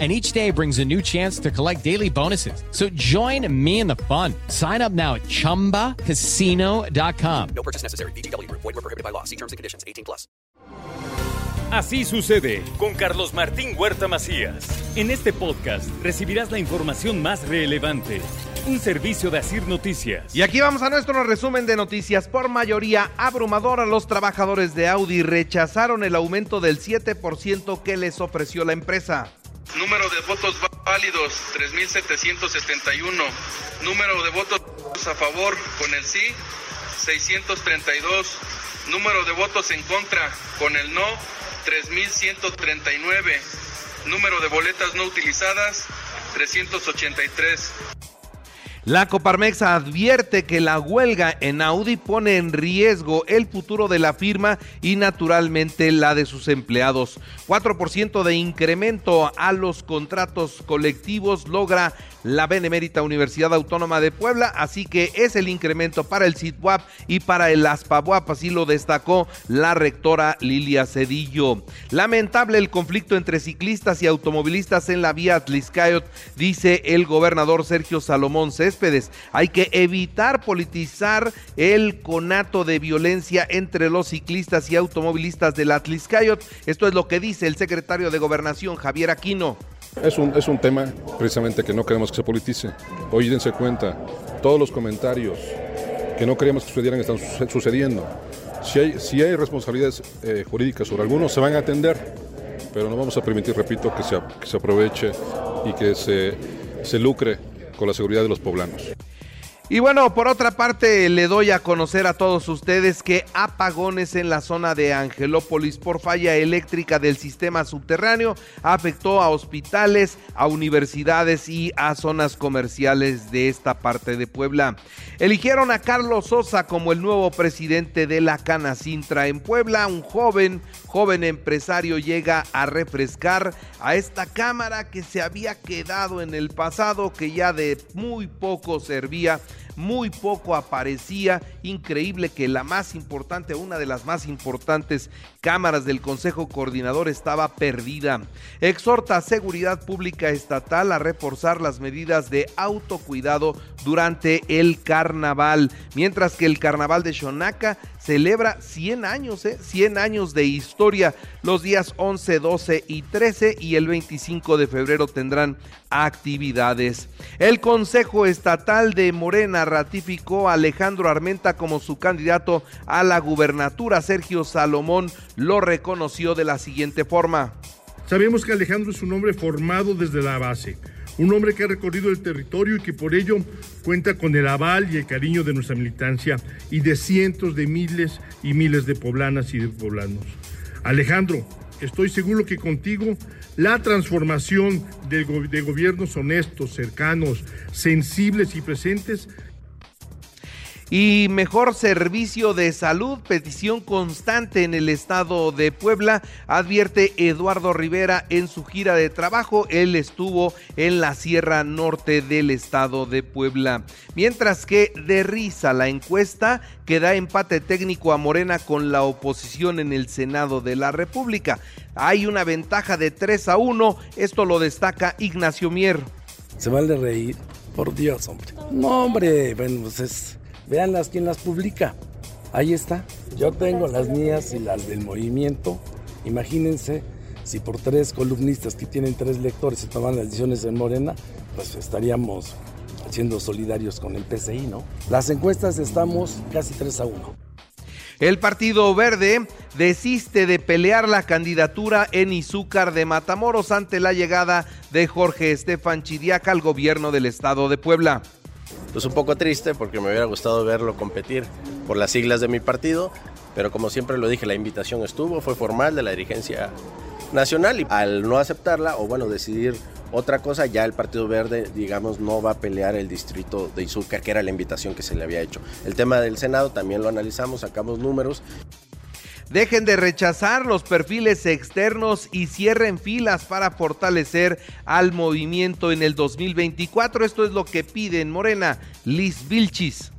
and each day brings a new chance to collect daily bonuses. So join me in the fun. Sign up now at ChumbaCasino.com. No purchase necessary. BGW. Void were prohibited by law. See terms and conditions. 18 plus. Así sucede con Carlos Martín Huerta Macías. En este podcast recibirás la información más relevante. Un servicio de Asir Noticias. Y aquí vamos a nuestro resumen de noticias. Por mayoría abrumadora, los trabajadores de Audi rechazaron el aumento del 7% que les ofreció la empresa. Número de votos válidos 3.771. Número de votos a favor con el sí 632. Número de votos en contra con el no 3.139. Número de boletas no utilizadas 383. La Coparmex advierte que la huelga en Audi pone en riesgo el futuro de la firma y naturalmente la de sus empleados. 4% de incremento a los contratos colectivos logra la Benemérita Universidad Autónoma de Puebla, así que es el incremento para el CITWAP y para el ASPAWAP, así lo destacó la rectora Lilia Cedillo. Lamentable el conflicto entre ciclistas y automovilistas en la vía Atliscayot, dice el gobernador Sergio Salomón Hay que evitar politizar el conato de violencia entre los ciclistas y automovilistas del Atliscayot. Esto es lo que dice el secretario de Gobernación, Javier Aquino. Es un, es un tema precisamente que no queremos que se politice. Hoy dense cuenta, todos los comentarios que no queríamos que sucedieran están sucediendo. Si hay, si hay responsabilidades eh, jurídicas sobre algunos, se van a atender, pero no vamos a permitir, repito, que se, que se aproveche y que se, se lucre con la seguridad de los poblanos. Y bueno, por otra parte, le doy a conocer a todos ustedes que apagones en la zona de Angelópolis por falla eléctrica del sistema subterráneo afectó a hospitales, a universidades y a zonas comerciales de esta parte de Puebla. Eligieron a Carlos Sosa como el nuevo presidente de la Canacintra en Puebla, un joven, joven empresario llega a refrescar a esta cámara que se había quedado en el pasado, que ya de muy poco servía muy poco aparecía. Increíble que la más importante, una de las más importantes cámaras del Consejo Coordinador estaba perdida. Exhorta a Seguridad Pública Estatal a reforzar las medidas de autocuidado durante el carnaval, mientras que el carnaval de Xonaca celebra 100 años, ¿eh? 100 años de historia. Los días 11, 12 y 13 y el 25 de febrero tendrán actividades. El Consejo Estatal de Morena ratificó a Alejandro Armenta como su candidato a la gubernatura. Sergio Salomón lo reconoció de la siguiente forma. Sabemos que Alejandro es un hombre formado desde la base un hombre que ha recorrido el territorio y que por ello cuenta con el aval y el cariño de nuestra militancia y de cientos de miles y miles de poblanas y de poblanos. Alejandro, estoy seguro que contigo la transformación de, gobiernos honestos, cercanos, sensibles y presentes y mejor servicio de salud, petición constante en el estado de Puebla, advierte Eduardo Rivera en su gira de trabajo. Él estuvo en la Sierra Norte del estado de Puebla. Mientras que de risa la encuesta que da empate técnico a Morena con la oposición en el Senado de la República. Hay una ventaja de 3 a 1, esto lo destaca Ignacio Mier. Se vale reír, por Dios, hombre. No, hombre, bueno, pues es Veanlas quién las publica. Ahí está. Yo tengo las mías y las del movimiento. Imagínense si por tres columnistas que tienen tres lectores se toman las decisiones en Morena, pues estaríamos siendo solidarios con el PCI, ¿no? Las encuestas estamos casi 3 a 1. El Partido Verde desiste de pelear la candidatura en Izúcar de Matamoros ante la llegada de Jorge Estefan Chidiaca al gobierno del estado de Puebla pues un poco triste porque me hubiera gustado verlo competir por las siglas de mi partido, pero como siempre lo dije, la invitación estuvo, fue formal de la dirigencia nacional y al no aceptarla o bueno, decidir otra cosa, ya el Partido Verde, digamos, no va a pelear el distrito de Izúcar, que era la invitación que se le había hecho. El tema del Senado también lo analizamos, sacamos números Dejen de rechazar los perfiles externos y cierren filas para fortalecer al movimiento en el 2024. Esto es lo que piden Morena, Liz Vilchis.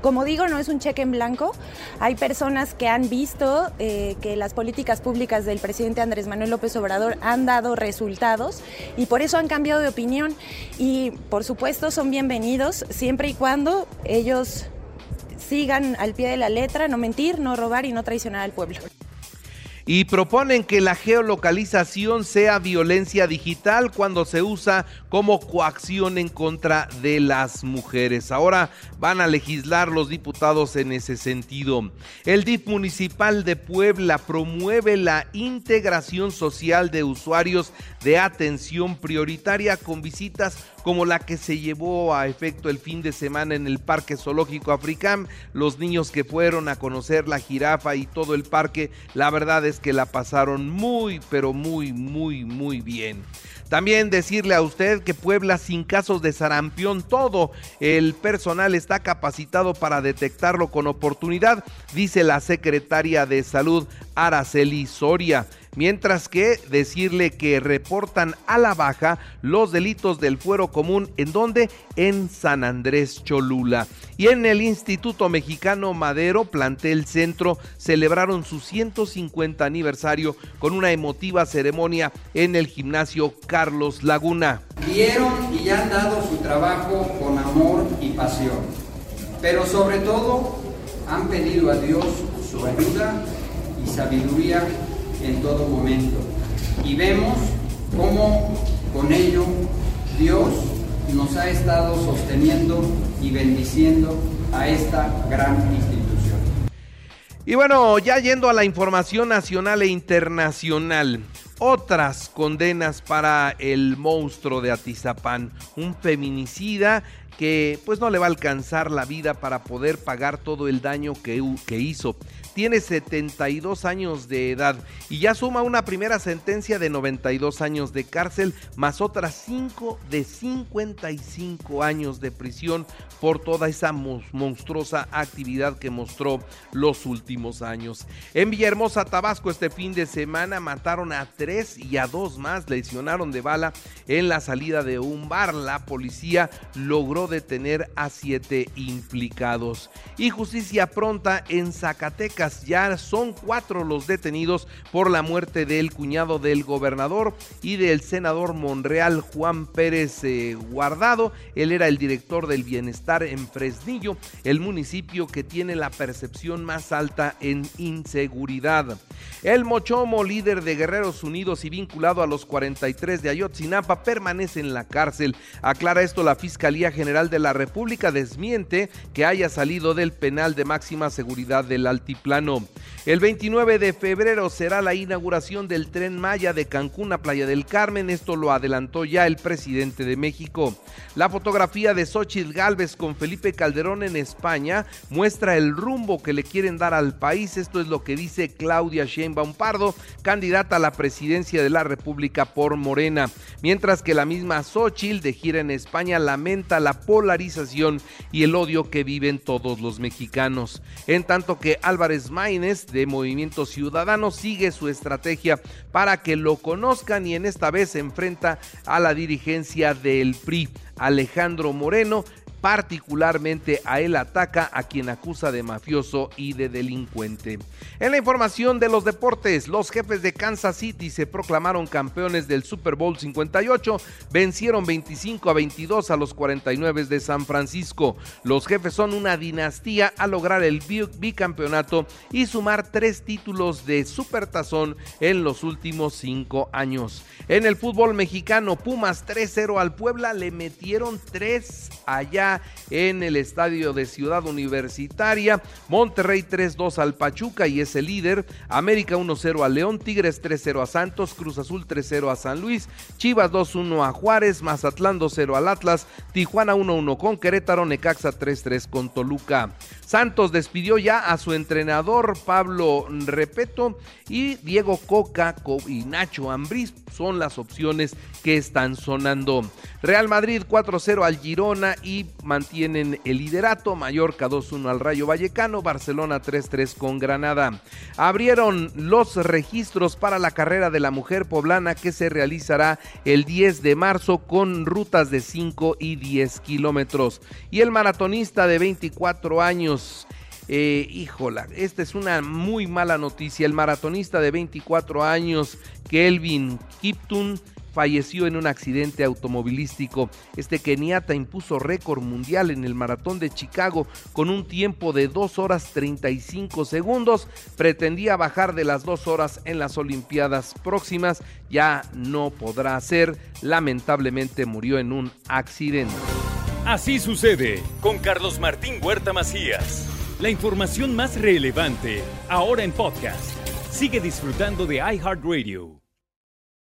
Como digo, no es un cheque en blanco. Hay personas que han visto eh, que las políticas públicas del presidente Andrés Manuel López Obrador han dado resultados y por eso han cambiado de opinión. Y por supuesto son bienvenidos siempre y cuando ellos sigan al pie de la letra, no mentir, no robar y no traicionar al pueblo y proponen que la geolocalización sea violencia digital cuando se usa como coacción en contra de las mujeres. Ahora van a legislar los diputados en ese sentido. El DIF municipal de Puebla promueve la integración social de usuarios de atención prioritaria con visitas como la que se llevó a efecto el fin de semana en el Parque Zoológico Africán. Los niños que fueron a conocer la jirafa y todo el parque, la verdad es que la pasaron muy, pero muy, muy, muy bien. También decirle a usted que Puebla sin casos de sarampión, todo el personal está capacitado para detectarlo con oportunidad, dice la secretaria de Salud Araceli Soria mientras que decirle que reportan a la baja los delitos del fuero común en donde en San Andrés Cholula. Y en el Instituto Mexicano Madero, plantel centro, celebraron su 150 aniversario con una emotiva ceremonia en el gimnasio Carlos Laguna. Vieron y han dado su trabajo con amor y pasión, pero sobre todo han pedido a Dios su ayuda y sabiduría en todo momento. Y vemos cómo con ello Dios nos ha estado sosteniendo y bendiciendo a esta gran institución. Y bueno, ya yendo a la información nacional e internacional, otras condenas para el monstruo de Atizapán, un feminicida que pues no le va a alcanzar la vida para poder pagar todo el daño que, hizo tiene 72 años de edad y ya suma una primera sentencia de 92 años de cárcel más otras 5 de 55 años de prisión por toda esa monstruosa actividad que mostró los últimos años. En Villahermosa, Tabasco, este fin de semana mataron a tres y a dos más lesionaron de bala en la salida de un bar. La policía logró detener a siete implicados. Y justicia pronta en Zacatecas ya son cuatro los detenidos por la muerte del cuñado del gobernador y del senador Monreal Juan Pérez eh, Guardado. Él era el director del bienestar en Fresnillo, el municipio que tiene la percepción más alta en inseguridad. El Mochomo, líder de Guerreros Unidos y vinculado a los 43 de Ayotzinapa, permanece en la cárcel. Aclara esto la Fiscalía General de la República, desmiente que haya salido del penal de máxima seguridad del Altiplano. El 29 de febrero será la inauguración del tren Maya de Cancún a Playa del Carmen. Esto lo adelantó ya el presidente de México. La fotografía de Xochitl Galvez con Felipe Calderón en España muestra el rumbo que le quieren dar al país. Esto es lo que dice Claudia Sheinbaum Pardo, candidata a la presidencia de la República por Morena. Mientras que la misma Xochitl de gira en España lamenta la polarización y el odio que viven todos los mexicanos. En tanto que Álvarez Maínez de Movimiento Ciudadano sigue su estrategia para que lo conozcan y en esta vez se enfrenta a la dirigencia del PRI. Alejandro Moreno particularmente a él ataca a quien acusa de mafioso y de delincuente. En la información de los deportes, los jefes de Kansas City se proclamaron campeones del Super Bowl 58, vencieron 25 a 22 a los 49 de San Francisco. Los jefes son una dinastía a lograr el bicampeonato y sumar tres títulos de Supertazón en los últimos cinco años. En el fútbol mexicano, Pumas 3-0 al Puebla, le metieron 3 allá en el estadio de Ciudad Universitaria. Monterrey 3-2 al Pachuca y es el líder. América 1-0 a León. Tigres 3-0 a Santos. Cruz Azul 3-0 a San Luis. Chivas 2-1 a Juárez. Mazatlán 2-0 al Atlas. Tijuana 1-1 con Querétaro. Necaxa 3-3 con Toluca. Santos despidió ya a su entrenador Pablo Repeto y Diego Coca y Nacho Ambriz son las opciones que están sonando. Real Madrid 4-0 al Girona y mantienen el liderato, Mallorca 2-1 al Rayo Vallecano, Barcelona 3-3 con Granada. Abrieron los registros para la carrera de la mujer poblana que se realizará el 10 de marzo con rutas de 5 y 10 kilómetros. Y el maratonista de 24 años, eh, híjola, esta es una muy mala noticia. El maratonista de 24 años, Kelvin Kiptun, falleció en un accidente automovilístico. Este keniata impuso récord mundial en el maratón de Chicago con un tiempo de 2 horas 35 segundos. Pretendía bajar de las 2 horas en las Olimpiadas próximas. Ya no podrá ser. Lamentablemente murió en un accidente. Así sucede con Carlos Martín Huerta Macías. La información más relevante ahora en podcast. Sigue disfrutando de iHeartRadio.